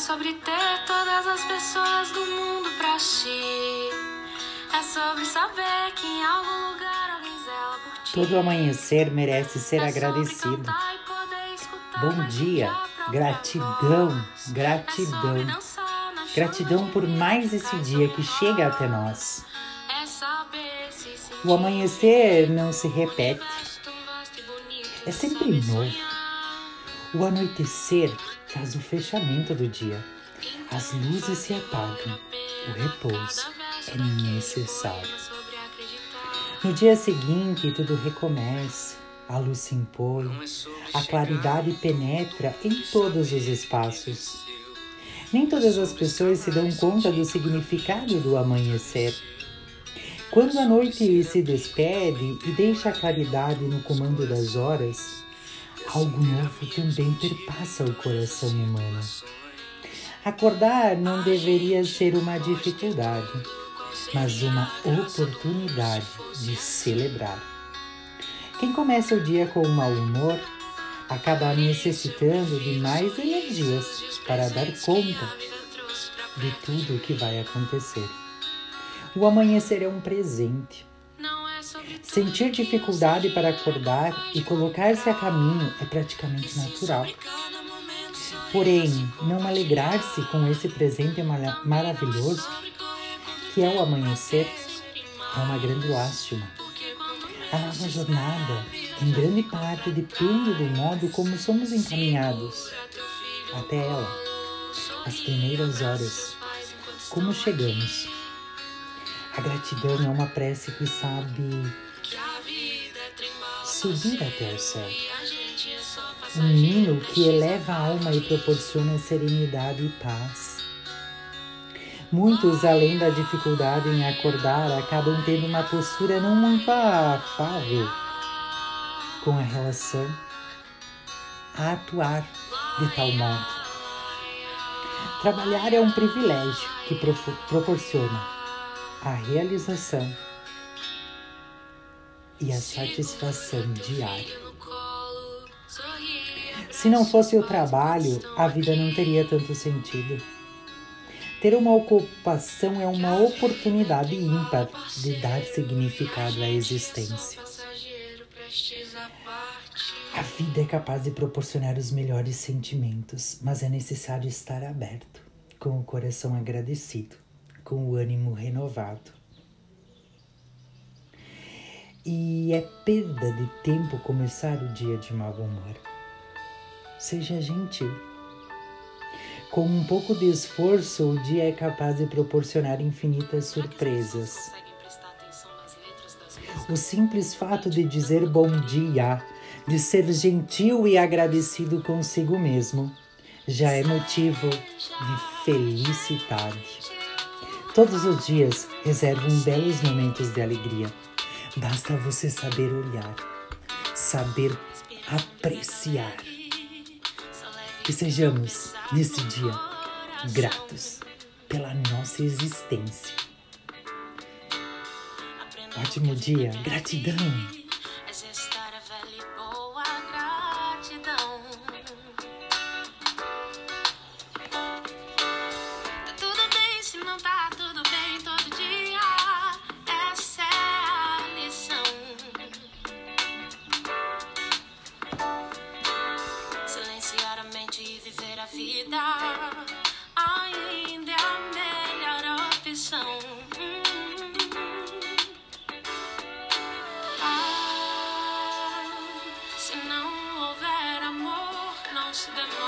sobre ter todas as pessoas do mundo pra ti. É sobre saber que em algum lugar alguém zela por ti. Todo amanhecer merece ser É agradecido. Bom dia, gratidão. É gratidão. Gratidão por mais esse dia que chega até nós. É O amanhecer não se repete, é sempre novo. O anoitecer faz o fechamento do dia. As luzes se apagam, o repouso é necessário. No dia seguinte, tudo recomeça, a luz se impõe, a claridade penetra em todos os espaços. Nem todas as pessoas se dão conta do significado do amanhecer. Quando a noite se despede e deixa a claridade no comando das horas, algo novo também perpassa o coração humano. Acordar não deveria ser uma dificuldade, mas uma oportunidade de celebrar. Quem começa o dia com mau humor acaba necessitando de mais energias para dar conta de tudo o que vai acontecer. O amanhecer é um presente. Sentir dificuldade para acordar e colocar-se a caminho é praticamente natural. Porém, não alegrar-se com esse presente mara- maravilhoso, que é o amanhecer, é uma grande lástima. A nossa jornada, em grande parte, depende do modo como somos encaminhados até ela, as primeiras horas, como chegamos. A gratidão é uma prece que sabe subir até o céu. Um hino que eleva a alma e proporciona serenidade e paz. Muitos, além da dificuldade em acordar, acabam tendo uma postura não muito afável com a relação a atuar de tal modo. Trabalhar é um privilégio que proporciona a realização e a satisfação diária. Se não fosse o trabalho, a vida não teria tanto sentido. Ter uma ocupação é uma oportunidade ímpar de dar significado à existência. A vida é capaz de proporcionar os melhores sentimentos, mas é necessário estar aberto, com o coração agradecido, com o ânimo renovado. E é perda de tempo começar o dia de mau humor. Seja gentil. Com um pouco de esforço, o dia é capaz de proporcionar infinitas surpresas. O simples fato de dizer bom dia, de ser gentil e agradecido consigo mesmo, já é motivo de felicidade. Todos os dias reservam belos momentos de alegria. Basta você saber olhar, saber apreciar. Que sejamos, nesse dia, gratos pela nossa existência. Ótimo dia, gratidão! Amor, não